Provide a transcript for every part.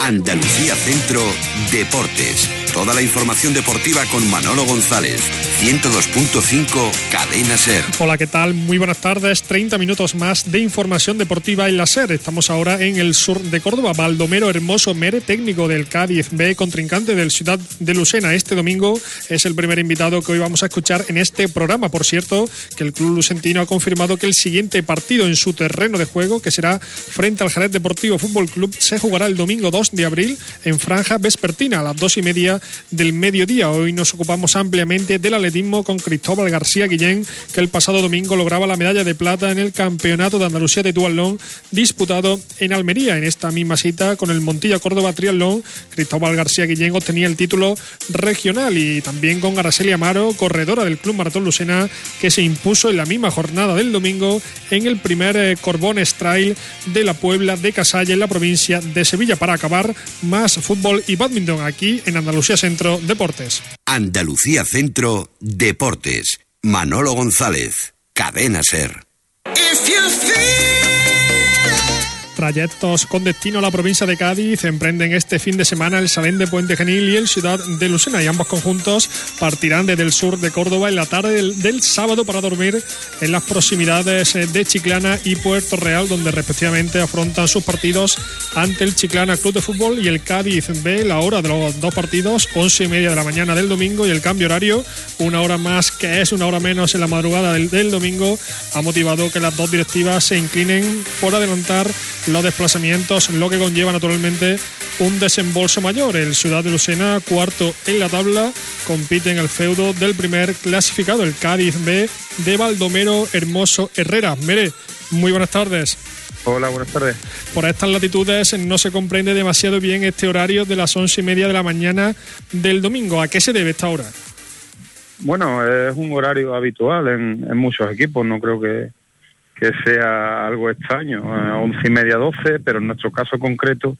Andalucía Centro Deportes. Toda la información deportiva con Manolo González. 102.5 Cadena Ser. Hola, ¿qué tal? Muy buenas tardes. 30 minutos más de información deportiva en la Ser. Estamos ahora en el sur de Córdoba. Baldomero Hermoso Mere, técnico del Cádiz B, contrincante del Ciudad de Lucena. Este domingo es el primer invitado que hoy vamos a escuchar en este programa. Por cierto, que el club lucentino ha confirmado que el siguiente partido en su terreno de juego, que será frente al Jerez Deportivo Fútbol Club, se jugará el domingo 2 de abril en franja vespertina a las dos y media del mediodía. Hoy nos ocupamos ampliamente del atletismo con Cristóbal García Guillén, que el pasado domingo lograba la medalla de plata en el Campeonato de Andalucía de Duatlón disputado en Almería. En esta misma cita con el Montilla Córdoba Triatlón, Cristóbal García Guillén obtenía el título regional y también con Araceli Amaro, corredora del Club Maratón Lucena, que se impuso en la misma jornada del domingo en el primer eh, Corbón Trail de la Puebla de Casalla en la provincia de Sevilla. Para acabar, más fútbol y badminton aquí en Andalucía Centro Deportes. Andalucía Centro Deportes. Manolo González. Cadena Ser. Trayectos con destino a la provincia de Cádiz. Emprenden este fin de semana el Salén de Puente Genil y el Ciudad de Lucena. Y ambos conjuntos partirán desde el sur de Córdoba en la tarde del, sábado para dormir en las proximidades de Chiclana y Puerto Real donde respectivamente afrontan sus partidos ante el Chiclana Club de Fútbol y el Cádiz B la hora de los dos partidos once y media de la mañana del domingo y el cambio horario una hora más que es una hora menos en la madrugada del, del domingo ha motivado que las dos directivas se inclinen por adelantar los desplazamientos, lo que conlleva naturalmente un desembolso mayor. El Ciudad de Lucena, cuarto en la tabla, compite en el feudo del primer clasificado, el Cádiz B de Baldomero Hermoso Herrera. Mere, muy buenas tardes. Hola, buenas tardes. Por estas latitudes no se comprende demasiado bien este horario de las once y media de la mañana del domingo. ¿A qué se debe esta hora? Bueno, es un horario habitual en, en muchos equipos. No creo que, que sea algo extraño, a once y media, doce, pero en nuestro caso concreto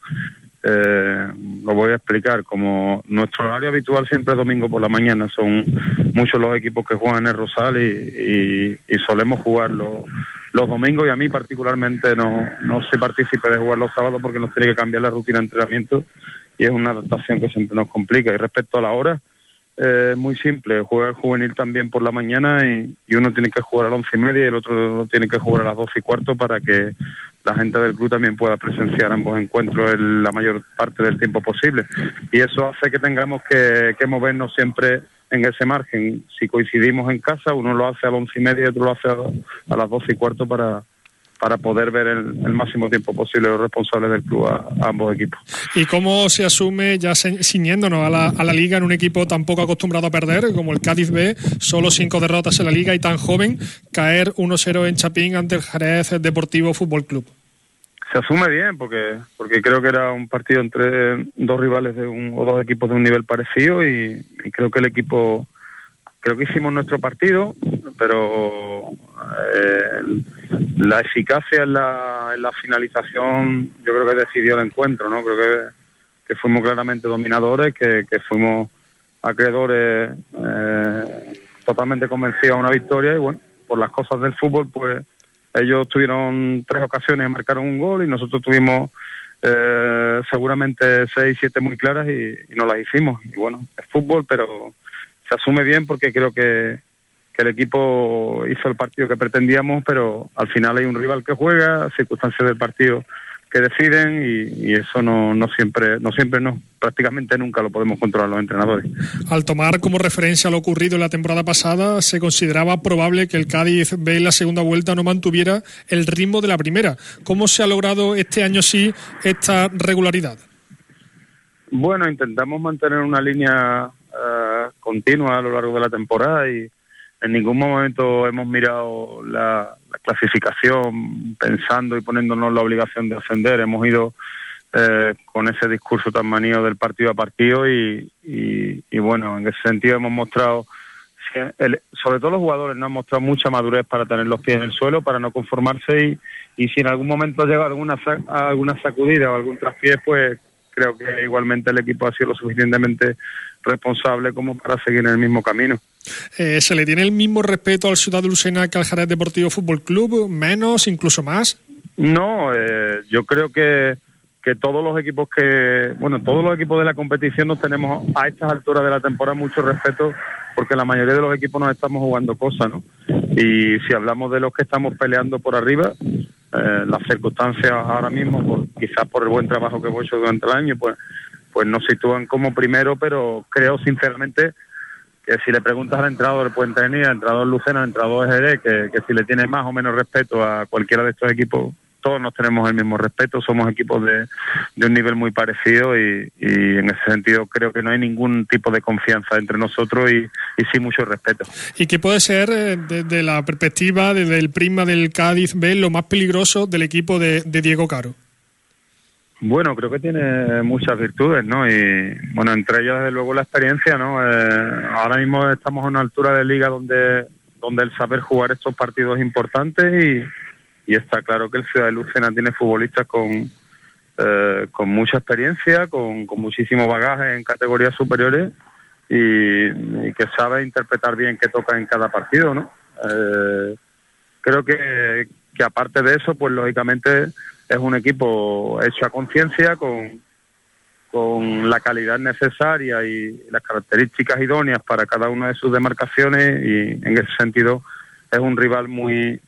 eh, lo voy a explicar. Como nuestro horario habitual siempre es domingo por la mañana, son muchos los equipos que juegan en el Rosal y, solemos jugar los, los domingos y a mí particularmente no, no se participe de jugar los sábados porque nos tiene que cambiar la rutina de entrenamiento y es una adaptación que siempre nos complica. Y respecto a la hora, eh, muy simple, juega juvenil también por la mañana y, uno tiene que jugar a las once y media y el otro tiene que jugar a las doce y cuarto para que la gente del club también pueda presenciar ambos encuentros en la mayor parte del tiempo posible. Y eso hace que tengamos que, movernos siempre en ese margen. Si coincidimos en casa, uno lo hace a las once y media y otro lo hace a las doce y cuarto para, para poder ver el, máximo tiempo posible los responsables del club a, ambos equipos. ¿Y cómo se asume, ya ciñéndonos a la, a la liga, en un equipo tan poco acostumbrado a perder como el Cádiz B, solo cinco derrotas en la liga y tan joven, caer 1-0 en Chapín ante el Jerez Deportivo Fútbol Club? Se asume bien porque porque creo que era un partido entre dos rivales de un, o dos equipos de un nivel parecido y creo que el equipo creo que hicimos nuestro partido, pero eh, la eficacia en la, finalización yo creo que decidió el encuentro, ¿no? Creo que, fuimos claramente dominadores, que, que fuimos acreedores eh, totalmente convencidos a una victoria y bueno, por las cosas del fútbol pues ellos tuvieron tres ocasiones marcaron un gol y nosotros tuvimos eh, seguramente seis, siete muy claras y, y no las hicimos. Y bueno, es fútbol, pero se asume bien porque creo que, el equipo hizo el partido que pretendíamos, pero al final hay un rival que juega, circunstancias del partido que deciden y, eso no, no siempre, no siempre no, prácticamente nunca lo podemos controlar los entrenadores. Al tomar como referencia lo ocurrido en la temporada pasada, se consideraba probable que el Cádiz B en la segunda vuelta no mantuviera el ritmo de la primera. ¿Cómo se ha logrado este año sí esta regularidad? Bueno, intentamos mantener una línea eh, continua a lo largo de la temporada y, en ningún momento hemos mirado la, clasificación pensando y poniéndonos la obligación de ascender. Hemos ido eh, con ese discurso tan manío del partido a partido y, y, bueno, en ese sentido hemos mostrado, sobre todo los jugadores, nos han mostrado mucha madurez para tener los pies en el suelo, para no conformarse y, y si en algún momento llega alguna, alguna sacudida o algún traspié, pues creo que igualmente el equipo ha sido lo suficientemente responsable como para seguir en el mismo camino. Eh, ¿Se le tiene el mismo respeto al Ciudad de Lucena que al Jerez Deportivo Fútbol Club? ¿Menos, incluso más? No, eh, yo creo que, que todos los equipos que, bueno, todos los equipos de la competición nos tenemos a estas alturas de la temporada mucho respeto porque la mayoría de los equipos nos estamos jugando cosas, ¿no? Y si hablamos de los que estamos peleando por arriba, eh, las circunstancias ahora mismo, quizás por el buen trabajo que hemos hecho durante el año, pues, pues nos sitúan como primero, pero creo sinceramente que si le preguntas al entrenador del Puente Genil, al entrenador Lucena, al entrenador EGD, que, que si le tiene más o menos respeto a cualquiera de estos equipos, todos nos tenemos el mismo respeto, somos equipos de, de un nivel muy parecido y, en ese sentido creo que no hay ningún tipo de confianza entre nosotros y, sí mucho respeto. ¿Y qué puede ser, eh, desde la perspectiva, desde el prisma del Cádiz B, lo más peligroso del equipo de, Diego Caro? Bueno, creo que tiene muchas virtudes, ¿no? Y bueno, entre ellas, desde luego, la experiencia, ¿no? Eh, ahora mismo estamos a una altura de liga donde, donde el saber jugar estos partidos es importante y, y está claro que el Ciudad de Lucena tiene futbolistas con, eh, con mucha experiencia, con, con muchísimo bagaje en categorías superiores y, que sabe interpretar bien qué toca en cada partido, ¿no? Eh, creo que, que aparte de eso, pues lógicamente es un equipo hecho a conciencia, con, con la calidad necesaria y las características idóneas para cada una de sus demarcaciones y en ese sentido es un rival muy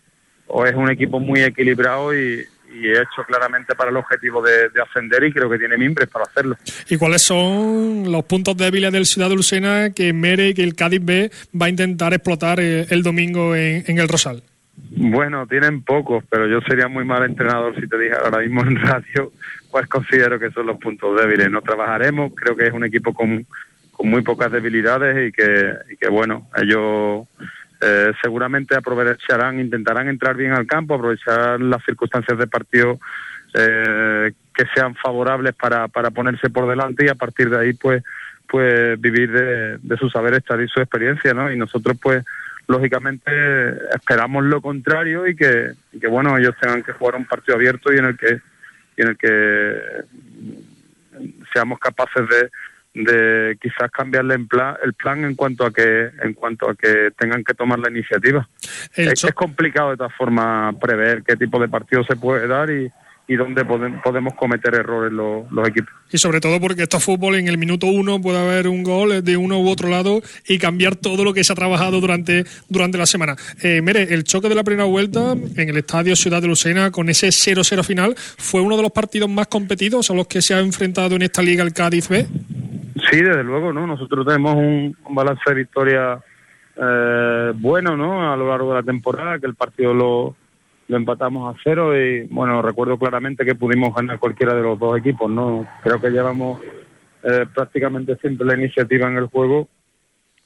o es un equipo muy equilibrado y, hecho claramente para el objetivo de, ascender y creo que tiene mimbres para hacerlo. ¿Y cuáles son los puntos débiles del Ciudad de Lucena que Mere y que el Cádiz B va a intentar explotar eh, el domingo en, el Rosal? Bueno, tienen pocos, pero yo sería muy mal entrenador si te dijera ahora mismo en radio cuáles considero que son los puntos débiles. No trabajaremos, creo que es un equipo con, con muy pocas debilidades y que, y que bueno, ellos eh, seguramente aprovecharán, intentarán entrar bien al campo, aprovechar las circunstancias de partido eh, que sean favorables para, para ponerse por delante y a partir de ahí pues pues vivir de, su saber estar y su experiencia, ¿no? Y nosotros pues lógicamente esperamos lo contrario y que, y que bueno ellos tengan que jugar un partido abierto y en el que y en el que seamos capaces de, de quizás cambiarle en plan, el plan en cuanto a que en cuanto a que tengan que tomar la iniciativa. Es, es, complicado de todas formas prever qué tipo de partido se puede dar y, y dónde podemos cometer errores los, los, equipos. Y sobre todo porque esto es fútbol, en el minuto uno puede haber un gol de uno u otro lado y cambiar todo lo que se ha trabajado durante, durante la semana. Eh, mire, el choque de la primera vuelta en el estadio Ciudad de Lucena con ese 0-0 final fue uno de los partidos más competidos a los que se ha enfrentado en esta liga el Cádiz B. Sí, desde luego, ¿no? Nosotros tenemos un, balance de victoria eh, bueno, ¿no? A lo largo de la temporada, que el partido lo, lo empatamos a cero y, bueno, recuerdo claramente que pudimos ganar cualquiera de los dos equipos, ¿no? Creo que llevamos eh, prácticamente siempre la iniciativa en el juego,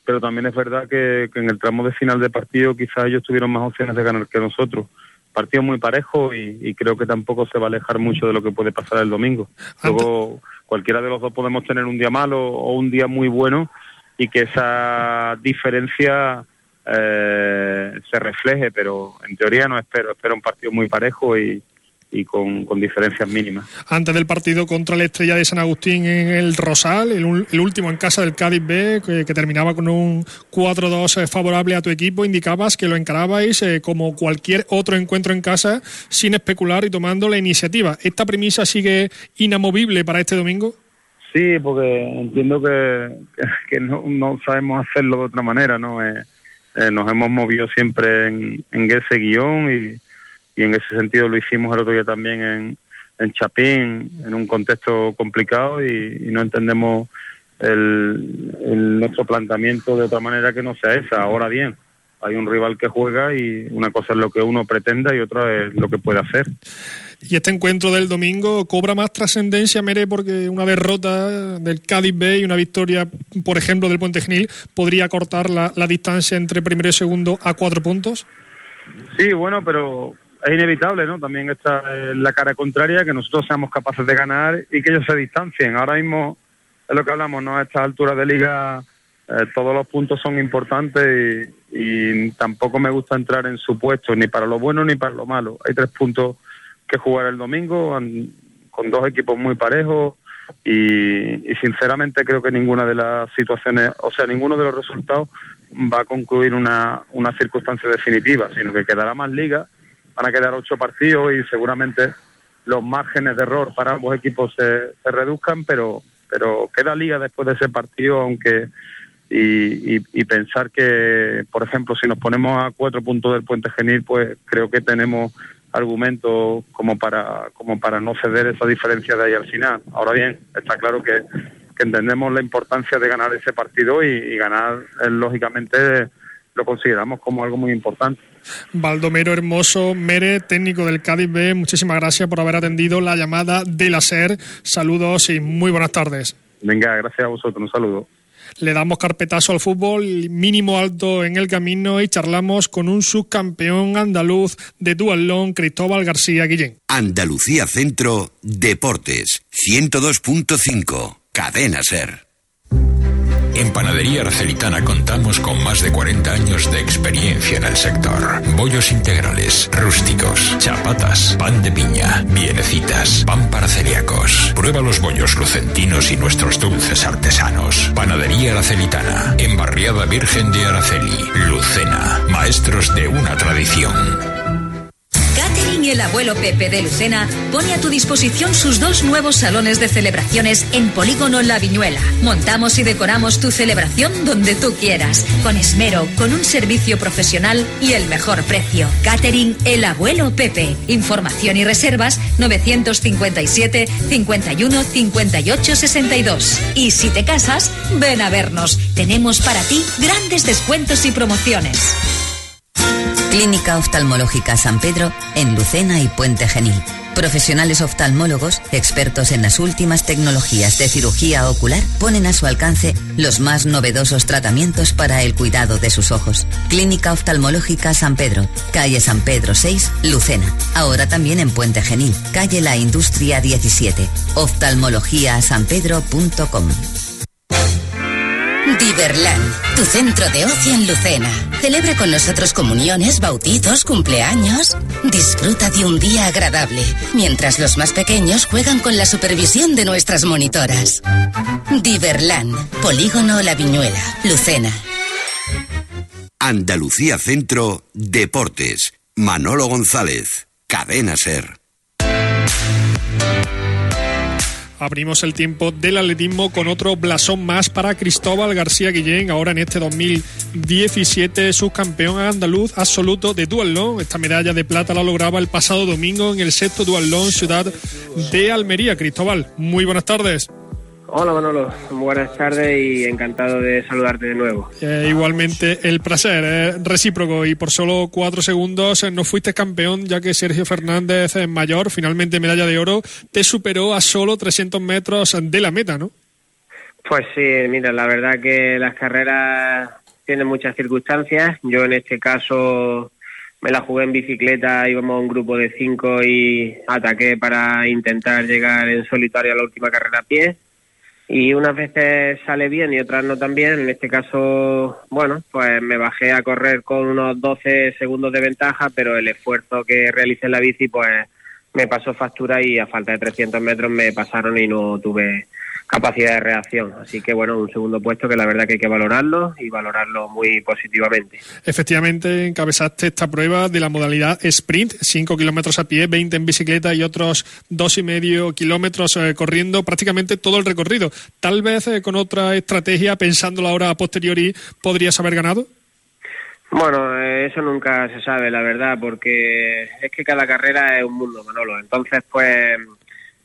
pero también es verdad que, en el tramo de final de partido quizás ellos tuvieron más opciones de ganar que nosotros partido muy parejo y, y, creo que tampoco se va a alejar mucho de lo que puede pasar el domingo. Luego cualquiera de los dos podemos tener un día malo o un día muy bueno y que esa diferencia eh, se refleje, pero en teoría no espero, espero un partido muy parejo y, y con, diferencias mínimas. Antes del partido contra la Estrella de San Agustín en el Rosal, el, último en casa del Cádiz B, que, terminaba con un 4-2 eh, favorable a tu equipo, indicabas que lo encarabais eh, como cualquier otro encuentro en casa, sin especular y tomando la iniciativa. ¿Esta premisa sigue inamovible para este domingo? Sí, porque entiendo que, que, no, sabemos hacerlo de otra manera, ¿no? Eh, nos hemos movido siempre en, en ese guion y y en ese sentido lo hicimos el otro día también en, en Chapín, en un contexto complicado y, no entendemos el, nuestro planteamiento de otra manera que no sea esa. Ahora bien, hay un rival que juega y una cosa es lo que uno pretenda y otra es lo que puede hacer. Y este encuentro del domingo cobra más trascendencia, Mere, porque una derrota del Cádiz B y una victoria, por ejemplo, del Puente Genil, podría cortar la, distancia entre primero y segundo a cuatro puntos. Sí, bueno, pero es inevitable, ¿no? También está la cara contraria, que nosotros seamos capaces de ganar y que ellos se distancien. Ahora mismo es lo que hablamos, ¿no? A esta altura de liga eh, todos los puntos son importantes y, y, tampoco me gusta entrar en supuestos, ni para lo bueno ni para lo malo. Hay tres puntos que jugar el domingo con dos equipos muy parejos y, sinceramente creo que ninguna de las situaciones, o sea, ninguno de los resultados va a concluir una, una circunstancia definitiva, sino que quedará más liga, van a quedar ocho partidos y seguramente los márgenes de error para ambos equipos se, se reduzcan, pero, pero queda liga después de ese partido, aunque y, y, pensar que, por ejemplo, si nos ponemos a cuatro puntos del puente genil, pues creo que tenemos argumentos como para, como para no ceder esa diferencia de ahí al final. Ahora bien, está claro que, entendemos la importancia de ganar ese partido y, ganar, eh, lógicamente, lo consideramos como algo muy importante. Baldomero Hermoso Mere, técnico del Cádiz B, muchísimas gracias por haber atendido la llamada de la SER. Saludos y muy buenas tardes. Venga, gracias a vosotros, un saludo le damos carpetazo al fútbol, mínimo alto en el camino y charlamos con un subcampeón andaluz de dualón, Cristóbal García Guillén. Andalucía Centro Deportes 102.5 Cadena Ser. En Panadería Arcelitana contamos con más de 40 años de experiencia en el sector. Bollos integrales, rústicos, chapatas, pan de piña, bienecitas, pan para celíacos. Prueba los bollos lucentinos y nuestros dulces artesanos. Panadería Arcelitana, en Barriada Virgen de Araceli, Lucena, maestros de una tradición. El abuelo Pepe de Lucena pone a tu disposición sus dos nuevos salones de celebraciones en Polígono La Viñuela. Montamos y decoramos tu celebración donde tú quieras, con esmero, con un servicio profesional y el mejor precio. Catering El Abuelo Pepe. Información y reservas 957 51 58 62. Y si te casas, ven a vernos. Tenemos para ti grandes descuentos y promociones. Clínica Oftalmológica San Pedro en Lucena y Puente Genil. Profesionales oftalmólogos, expertos en las últimas tecnologías de cirugía ocular, ponen a su alcance los más novedosos tratamientos para el cuidado de sus ojos. Clínica Oftalmológica San Pedro, calle San Pedro 6, Lucena. Ahora también en Puente Genil, calle La Industria 17. oftalmologiasanpedro.com. Diverland, tu centro de ocio en Lucena. Celebra con nosotros comuniones, bautizos, cumpleaños. Disfruta de un día agradable, mientras los más pequeños juegan con la supervisión de nuestras monitoras. Diverland, Polígono La Viñuela, Lucena. Andalucía Centro, Deportes. Manolo González, Cadena Ser. Abrimos el tiempo del atletismo con otro blasón más para Cristóbal García Guillén, ahora en este 2017 subcampeón andaluz absoluto de duatlón. Esta medalla de plata la lograba el pasado domingo en el sexto duatlón Ciudad de Almería. Cristóbal, muy buenas tardes. Hola Manolo, buenas tardes y encantado de saludarte de nuevo. Eh, igualmente el placer es recíproco y por solo cuatro segundos no fuiste campeón ya que Sergio Fernández es mayor, finalmente medalla de oro, te superó a solo 300 metros de la meta, ¿no? Pues sí, mira, la verdad que las carreras tienen muchas circunstancias. Yo en este caso me la jugué en bicicleta, íbamos a un grupo de cinco y ataqué para intentar llegar en solitario a la última carrera a pie y unas veces sale bien y otras no tan bien. En este caso, bueno, pues me bajé a correr con unos 12 segundos de ventaja, pero el esfuerzo que realicé en la bici, pues me pasó factura y a falta de 300 metros me pasaron y no tuve capacidad de reacción. Así que bueno, un segundo puesto que la verdad que hay que valorarlo y valorarlo muy positivamente. Efectivamente, encabezaste esta prueba de la modalidad sprint, 5 kilómetros a pie, 20 en bicicleta y otros dos y medio kilómetros eh, corriendo prácticamente todo el recorrido. Tal vez eh, con otra estrategia, pensándolo ahora a posteriori, podrías haber ganado. Bueno, eh, eso nunca se sabe, la verdad, porque es que cada carrera es un mundo, Manolo. Entonces, pues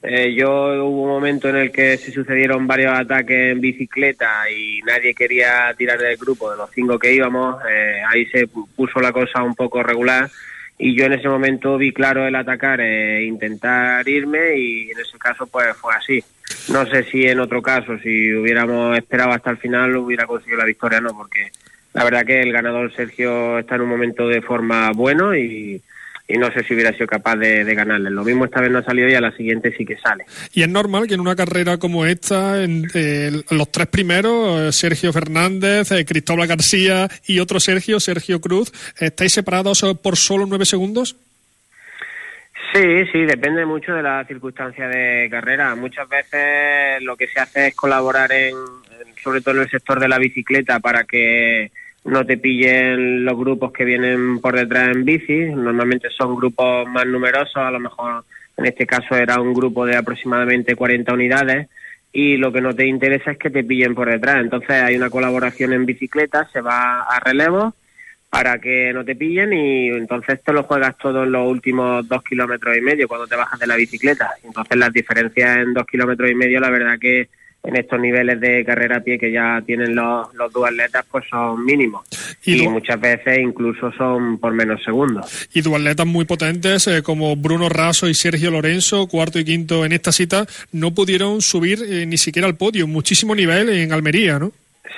Eh, yo hubo un momento en el que se sucedieron varios ataques en bicicleta y nadie quería tirar del grupo de los cinco que íbamos. Eh, ahí se puso la cosa un poco regular y yo en ese momento vi claro el atacar e intentar irme y en ese caso pues fue así. No sé si en otro caso, si hubiéramos esperado hasta el final, hubiera conseguido la victoria, no, porque la verdad que el ganador Sergio está en un momento de forma bueno y, y no sé si hubiera sido capaz de, ganarle. Lo mismo esta vez no ha salido y a la siguiente sí que sale. Y es normal que en una carrera como esta, en, los tres primeros, eh, Sergio Fernández, eh, Cristóbal García y otro Sergio, Sergio Cruz, ¿estáis separados por solo nueve segundos? Sí, sí, depende mucho de la circunstancia de carrera. Muchas veces lo que se hace es colaborar en, sobre todo en el sector de la bicicleta para que no te pillen los grupos que vienen por detrás en bici. Normalmente son grupos más numerosos, a lo mejor en este caso era un grupo de aproximadamente 40 unidades y lo que no te interesa es que te pillen por detrás. Entonces hay una colaboración en bicicleta, se va a relevo para que no te pillen y entonces te lo juegas todo en los últimos dos kilómetros y medio cuando te bajas de la bicicleta. Entonces las diferencias en dos kilómetros y medio la verdad que en estos niveles de carrera a pie que ya tienen los, los duatletas pues son mínimos y, muchas veces incluso son por menos segundos. Y duatletas muy potentes eh, como Bruno Raso y Sergio Lorenzo, cuarto y quinto en esta cita, no pudieron subir eh, ni siquiera al podio, muchísimo nivel en Almería, ¿no?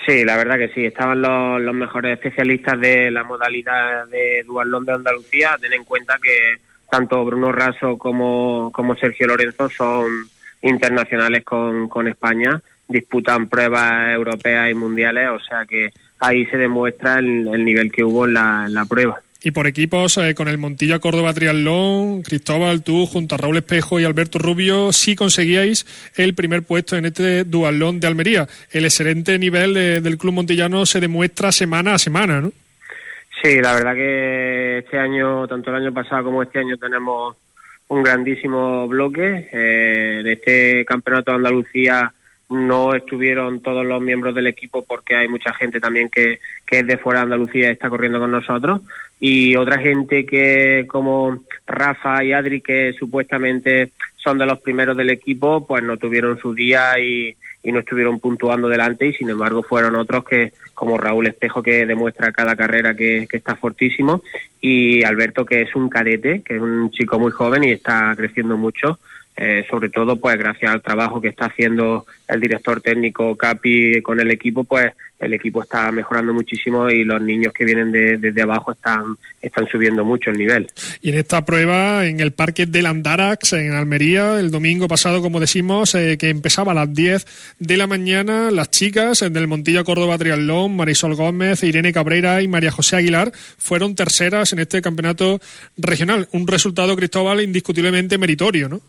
Sí, la verdad que sí, estaban los, los mejores especialistas de la modalidad de duatlón de Andalucía, ten en cuenta que tanto Bruno Raso como, como Sergio Lorenzo son internacionales con, con España, disputan pruebas europeas y mundiales, o sea que ahí se demuestra el, nivel que hubo en la, la prueba. Y por equipos, eh, con el Montilla Córdoba Triatlón, Cristóbal, tú, junto a Raúl Espejo y Alberto Rubio, sí conseguíais el primer puesto en este dualón de Almería. El excelente nivel del club montillano se demuestra semana a semana, ¿no? Sí, la verdad que este año, tanto el año pasado como este año, tenemos un grandísimo bloque. Eh, de este campeonato de Andalucía no estuvieron todos los miembros del equipo porque hay mucha gente también que, que es de fuera de Andalucía y está corriendo con nosotros. Y otra gente que, como Rafa y Adri, que supuestamente son de los primeros del equipo, pues no tuvieron su día y, y no estuvieron puntuando delante y sin embargo fueron otros que como Raúl Espejo que demuestra cada carrera que, está fortísimo y Alberto que es un cadete, que es un chico muy joven y está creciendo mucho. Eh, sobre todo pues gracias al trabajo que está haciendo el director técnico Capi con el equipo pues el equipo está mejorando muchísimo y los niños que vienen desde abajo están, están subiendo mucho el nivel. Y en esta prueba, en el Parque del Andarax, en Almería, el domingo pasado, como decimos, eh, que empezaba a las 10 de la mañana, las chicas del Montilla Córdoba Triatlón, Marisol Gómez, Irene Cabrera y María José Aguilar, fueron terceras en este campeonato regional. Un resultado, Cristóbal, indiscutiblemente meritorio, ¿no?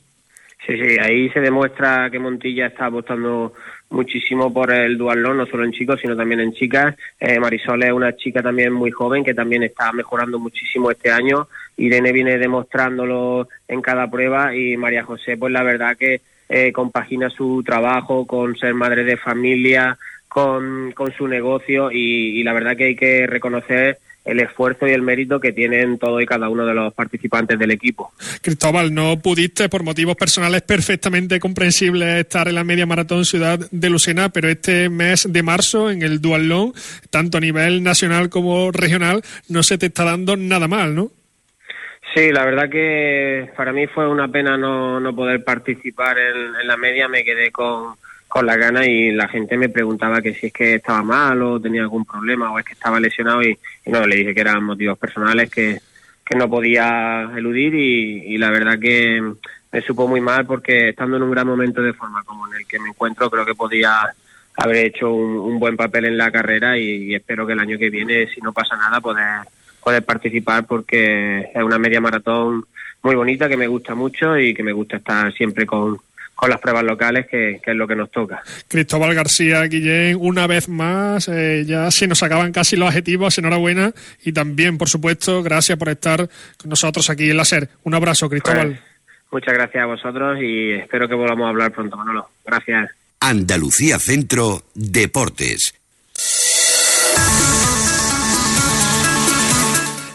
Sí, sí, ahí se demuestra que Montilla está apostando muchísimo por el duatlón, no solo en chicos, sino también en chicas. Eh, Marisol es una chica también muy joven que también está mejorando muchísimo este año. Irene viene demostrándolo en cada prueba y María José, pues la verdad que eh, compagina su trabajo con ser madre de familia, con, con su negocio y la verdad que hay que reconocer el esfuerzo y el mérito que tienen todos y cada uno de los participantes del equipo. Cristóbal, no pudiste por motivos personales perfectamente comprensibles estar en la media maratón Ciudad de Lucena, pero este mes de marzo en el Dualón, tanto a nivel nacional como regional, no se te está dando nada mal, ¿no? Sí, la verdad que para mí fue una pena no, no poder participar en la media, me quedé con con la gana y la gente me preguntaba que si es que estaba mal o tenía algún problema o es que estaba lesionado y, no, le dije que eran motivos personales que, que no podía eludir y, la verdad que me supo muy mal porque estando en un gran momento de forma como en el que me encuentro creo que podía haber hecho un, buen papel en la carrera y, espero que el año que viene si no pasa nada poder poder participar porque es una media maratón muy bonita que me gusta mucho y que me gusta estar siempre con, con las pruebas locales, que, es lo que nos toca. Cristóbal García Guillén, una vez más, eh, ya se nos acaban casi los adjetivos, enhorabuena y también, por supuesto, gracias por estar con nosotros aquí en la SER. Un abrazo, Cristóbal. Pues, muchas gracias a vosotros y espero que volvamos a hablar pronto, Manolo. Gracias. Andalucía Centro Deportes.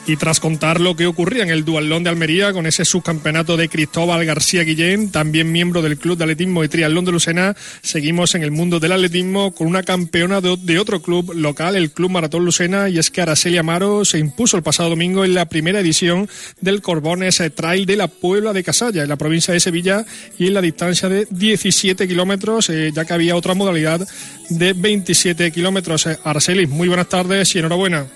Y tras contar lo que ocurría en el Dualón de Almería con ese subcampeonato de Cristóbal García Guillén, también miembro del Club de Atletismo y Triatlón de Lucena, seguimos en el mundo del atletismo con una campeona de, otro club local, el Club Maratón Lucena, y es que Araceli Amaro se impuso el pasado domingo en la primera edición del Corbones Trail de la Puebla de Casalla, en la provincia de Sevilla, y en la distancia de 17 kilómetros, eh, ya que había otra modalidad de 27 kilómetros. Araceli, muy buenas tardes y enhorabuena.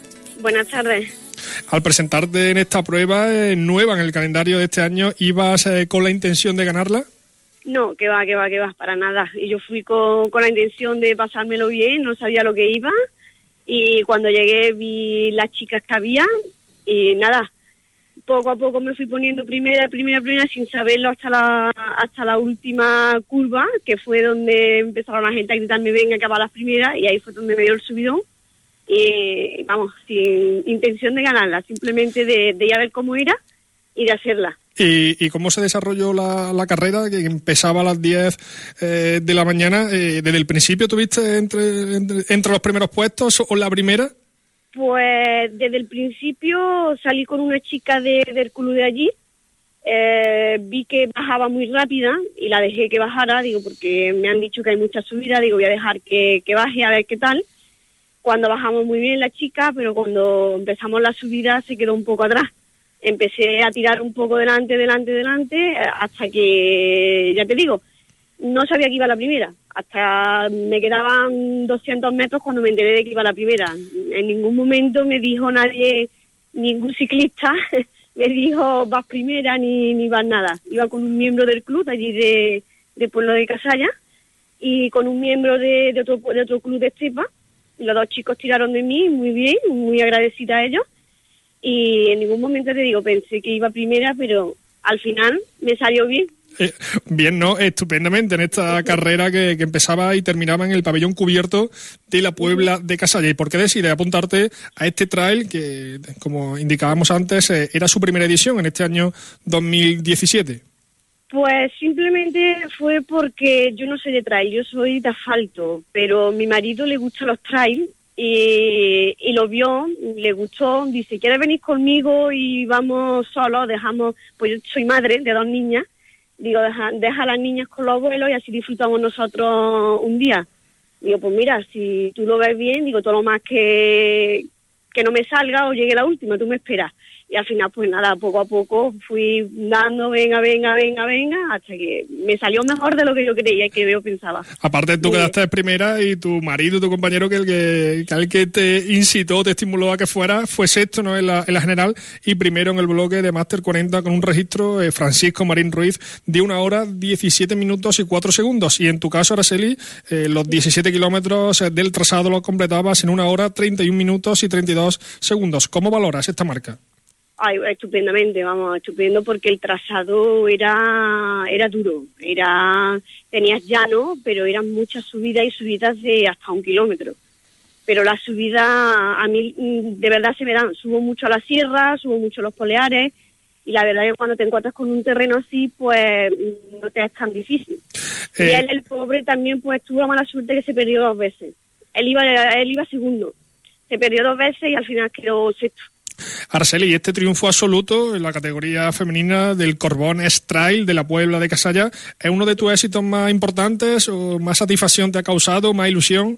Buenas tardes. Al presentarte en esta prueba eh, nueva en el calendario de este año, ¿ibas eh, con la intención de ganarla? No, que va, que va, que va, para nada. Y yo fui con, con la intención de pasármelo bien, no sabía lo que iba. Y cuando llegué vi las chicas que había y nada, poco a poco me fui poniendo primera, primera, primera, sin saberlo hasta la, hasta la última curva, que fue donde empezaron la gente a gritarme, venga, que va las primeras, y ahí fue donde me dio el subidón y vamos, sin intención de ganarla, simplemente de, de ir a ver cómo era y de hacerla. ¿Y, cómo se desarrolló la, carrera que empezaba a las 10 eh, de la mañana? Eh, ¿Desde el principio tuviste entre, entre, los primeros puestos o la primera? Pues desde el principio salí con una chica de, del club de allí, eh, vi que bajaba muy rápida y la dejé que bajara, digo, porque me han dicho que hay mucha subida, digo, voy a dejar que, que baje a ver qué tal cuando bajamos muy bien la chica, pero cuando empezamos la subida se quedó un poco atrás. Empecé a tirar un poco delante, delante, delante, eh, hasta que, ya te digo, no sabía que iba la primera. Hasta me quedaban 200 metros cuando me enteré de que iba la primera. En ningún momento me dijo nadie, ningún ciclista, me dijo vas primera ni, ni vas nada. Iba con un miembro del club allí de, de Pueblo de Casalla y con un miembro de, de, otro, de otro club de Estepa los dos chicos tiraron de mí muy bien, muy agradecida a ellos. Y en ningún momento te digo, pensé que iba primera, pero al final me salió bien. Eh, bien, ¿no? Estupendamente en esta carrera que, empezaba y terminaba en el pabellón cubierto de la Puebla de Casalla. ¿Y por qué decides apuntarte a este trail que, como indicábamos antes, eh, era su primera edición en este año 2017? Pues simplemente fue porque yo no soy de trail, yo soy de asfalto, pero mi marido le gustan los trail y, lo vio, le gustó, dice, ¿quieres venir conmigo y vamos solos? Dejamos, pues yo soy madre de dos niñas, digo, deja, deja a las niñas con los abuelos y así disfrutamos nosotros un día. Digo, pues mira, si tú lo ves bien, digo, todo lo más que, que no me salga o llegue la última, tú me esperas y al final pues nada, poco a poco fui dando venga, venga, venga, venga, hasta que me salió mejor de lo que yo creía y que yo pensaba. Aparte tú quedaste de primera y tu marido, tu compañero que el que, que, el que te incitó, te estimuló a que fuera, fue sexto ¿no? en, la, en la general y primero en el bloque de Master 40 con un registro eh, Francisco Marín Ruiz de una hora 17 minutos y 4 segundos y en tu caso Araceli eh, los 17 kilómetros eh, del trazado los completabas en una hora 31 minutos y 32 segundos. ¿Cómo valoras esta marca? Ay, estupendamente, vamos, estupendo porque el trazado era era duro, era tenías llano, pero eran muchas subidas y subidas de hasta un kilómetro. Pero la subida a mí mm, de verdad se me dan, subo mucho a la sierra, subo mucho a los poleares y la verdad es que cuando te encuentras con un terreno así, pues no te es tan difícil. Y eh. él, el pobre, también pues tuvo mala suerte que se perdió dos veces. Él iba, él iba segundo, se perdió dos veces y al final quedó sexto. Arceli, este triunfo absoluto en la categoría femenina del Corbón Trail de la Puebla de Casalla, ¿es uno de tus éxitos más importantes o más satisfacción te ha causado, más ilusión?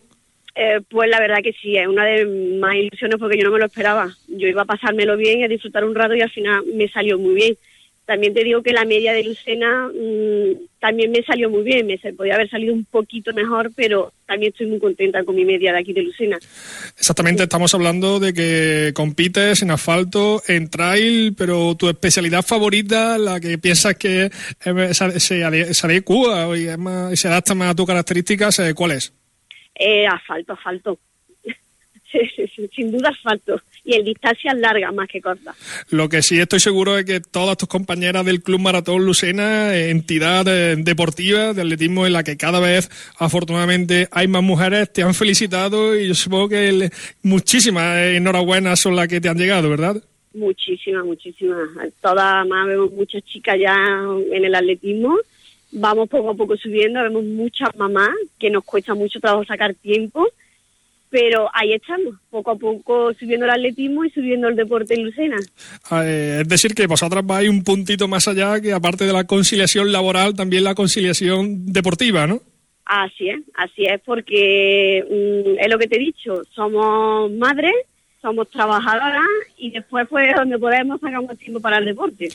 Eh, pues la verdad que sí, es una de más ilusiones porque yo no me lo esperaba. Yo iba a pasármelo bien y a disfrutar un rato y al final me salió muy bien. También te digo que la media de Lucena mm, también me salió muy bien, me podía haber salido un poquito mejor, pero también estoy muy contenta con mi media de aquí de Lucena. Exactamente, estamos hablando de que compites en asfalto, en trail, pero tu especialidad favorita, la que piensas que se, se, adecua y se adapta más a tus características, ¿cuál es? Eh, asfalto, asfalto. Sin duda asfalto y en distancias largas más que cortas. Lo que sí estoy seguro es que todas tus compañeras del Club Maratón Lucena, entidad eh, deportiva de atletismo en la que cada vez afortunadamente hay más mujeres, te han felicitado y yo supongo que muchísimas enhorabuenas son las que te han llegado, ¿verdad? Muchísimas, muchísimas. Todas más vemos muchas chicas ya en el atletismo. Vamos poco a poco subiendo, vemos muchas mamás que nos cuesta mucho trabajo sacar tiempo pero ahí estamos, poco a poco subiendo el atletismo y subiendo el deporte en Lucena. Eh, es decir, que vosotras vais un puntito más allá, que aparte de la conciliación laboral, también la conciliación deportiva, ¿no? Así es, así es, porque mm, es lo que te he dicho, somos madres, somos trabajadoras y después pues donde podemos sacar más tiempo para el deporte.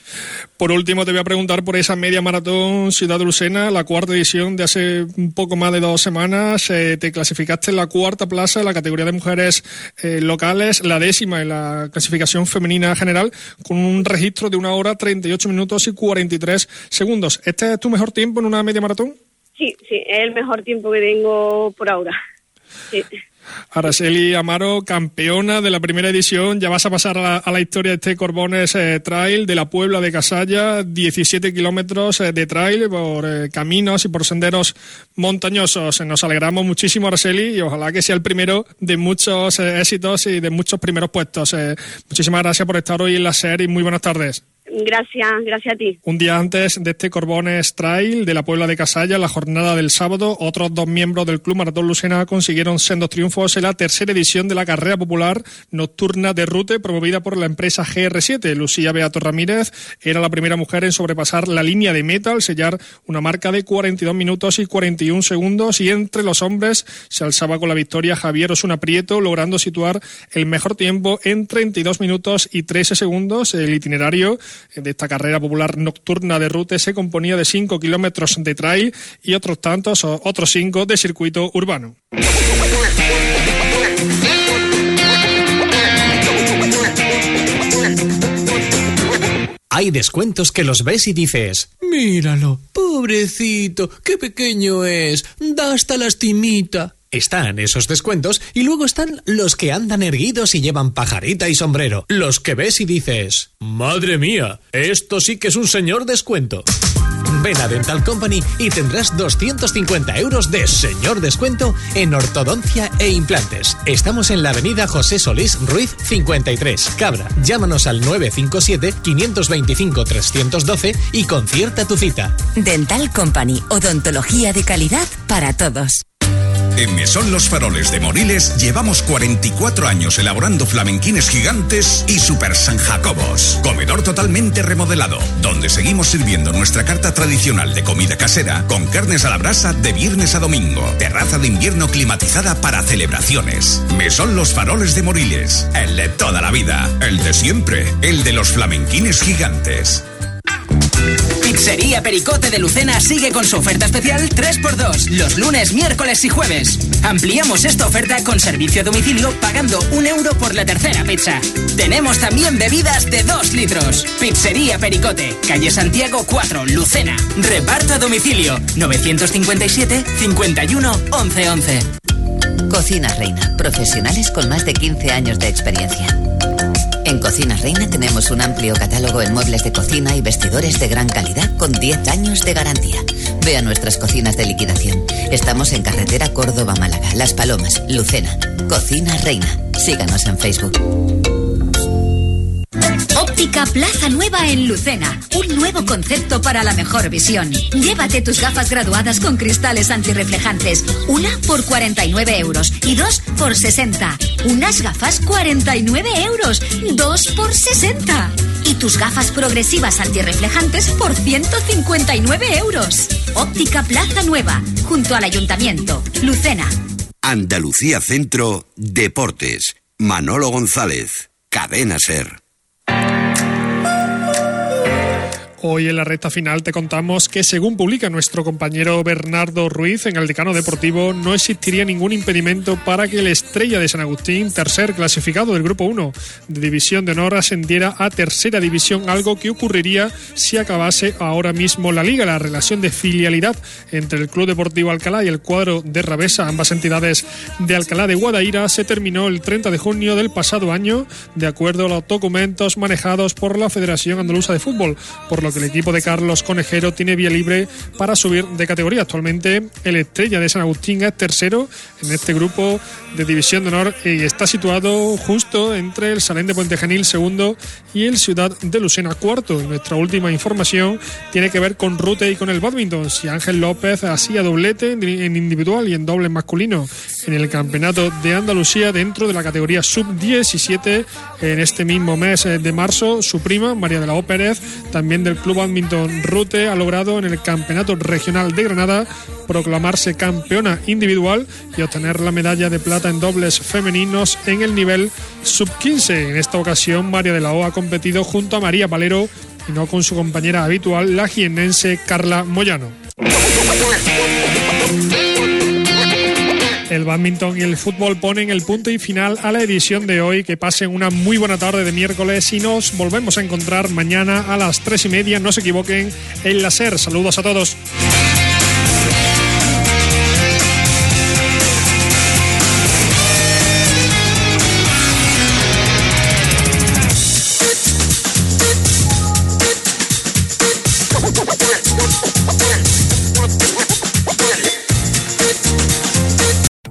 Por último te voy a preguntar por esa media maratón Ciudad de Lucena, la cuarta edición de hace un poco más de dos semanas. Eh, te clasificaste en la cuarta plaza en la categoría de mujeres eh, locales, la décima en la clasificación femenina general, con un registro de una hora 38 minutos y 43 segundos. ¿Este es tu mejor tiempo en una media maratón? Sí, sí, es el mejor tiempo que tengo por ahora. Sí. Araceli Amaro, campeona de la primera edición, ya vas a pasar a la, historia de este Corbones eh, Trail de la Puebla de Casalla, 17 kilómetros eh, de trail por eh, caminos y por senderos montañosos. Nos alegramos muchísimo, Araceli, y ojalá que sea el primero de muchos éxitos y de muchos primeros puestos. muchísimas gracias por estar hoy en la serie y muy buenas tardes. Gracias, gracias a ti. Un día antes de este Corbones Trail de la Puebla de Casalla, la jornada del sábado, otros dos miembros del Club Maratón Lucena consiguieron sendos triunfos en la tercera edición de la carrera popular nocturna de Rute promovida por la empresa GR7. Lucía Beato Ramírez era la primera mujer en sobrepasar la línea de meta al sellar una marca de 42 minutos y 41 segundos y entre los hombres se alzaba con la victoria Javier Osuna Prieto logrando situar el mejor tiempo en 32 minutos y 13 segundos. El itinerario de esta carrera popular nocturna de Rute se componía de 5 kilómetros de trail y otros tantos, otros 5 de circuito urbano. Hay descuentos que los ves y dices, míralo, pobrecito, qué pequeño es, da hasta lastimita. Están esos descuentos y luego están los que andan erguidos y llevan pajarita y sombrero. Los que ves y dices, madre mía, esto sí que es un señor descuento. Ven a Dental Company y tendrás 250 euros de señor descuento en ortodoncia e implantes. Estamos en la avenida José Solís Ruiz 53, Cabra. Llámanos al 957-525-312 y concierta tu cita. Dental Company, odontología de calidad para todos. En Mesón Los Faroles de Moriles llevamos 44 años elaborando flamenquines gigantes y super San Jacobos. Comedor totalmente remodelado, donde seguimos sirviendo nuestra carta tradicional de comida casera con carnes a la brasa de viernes a domingo. Terraza de invierno climatizada para celebraciones. Mesón Los Faroles de Moriles, el de toda la vida, el de siempre, el de los flamenquines gigantes. Pizzería Pericote de Lucena sigue con su oferta especial 3x2 los lunes, miércoles y jueves. Ampliamos esta oferta con servicio a domicilio pagando un euro por la tercera pizza. Tenemos también bebidas de 2 litros. Pizzería Pericote, calle Santiago 4, Lucena. Reparto a domicilio 957 51 11 11. Cocina Reina, profesionales con más de 15 años de experiencia. En Cocina Reina tenemos un amplio catálogo en muebles de cocina y vestidores de gran calidad con 10 años de garantía. Vea nuestras cocinas de liquidación. Estamos en carretera Córdoba-Málaga, Las Palomas, Lucena. Cocina Reina. Síganos en Facebook. Óptica Plaza Nueva en Lucena. Un nuevo concepto para la mejor visión. Llévate tus gafas graduadas con cristales antirreflejantes. Una por 49 euros y dos por 60. Unas gafas 49 euros. Dos por 60. Y tus gafas progresivas antirreflejantes por 159 euros. Óptica Plaza Nueva, junto al Ayuntamiento. Lucena. Andalucía Centro Deportes. Manolo González. Cadena Ser. Hoy en la recta final te contamos que según publica nuestro compañero Bernardo Ruiz en el Decano Deportivo no existiría ningún impedimento para que el Estrella de San Agustín, tercer clasificado del Grupo 1 de División de Honor, ascendiera a Tercera División, algo que ocurriría si acabase ahora mismo la liga. La relación de filialidad entre el Club Deportivo Alcalá y el cuadro de Rabesa, ambas entidades de Alcalá de Guadaira, se terminó el 30 de junio del pasado año, de acuerdo a los documentos manejados por la Federación Andaluza de Fútbol, por lo lo que el equipo de Carlos Conejero tiene vía libre para subir de categoría. Actualmente el Estrella de San Agustín es tercero en este grupo de División de Honor y está situado justo entre el Salén de Puente Genil segundo y el Ciudad de Lucena cuarto. nuestra última información tiene que ver con Rute y con el badminton. Si Ángel López hacía doblete en individual y en doble masculino en el Campeonato de Andalucía dentro de la categoría sub-17 en este mismo mes de marzo, su prima, María de la O Pérez, también del Club Badminton Rute, ha logrado en el Campeonato Regional de Granada proclamarse campeona individual y obtener la medalla de plata en dobles femeninos en el nivel sub-15. En esta ocasión, María de la O ha competido junto a María Valero y no con su compañera habitual, la jienense Carla Moyano. El badminton y el fútbol ponen el punto y final a la edición de hoy. Que pasen una muy buena tarde de miércoles y nos volvemos a encontrar mañana a las tres y media. No se equivoquen en la SER. Saludos a todos.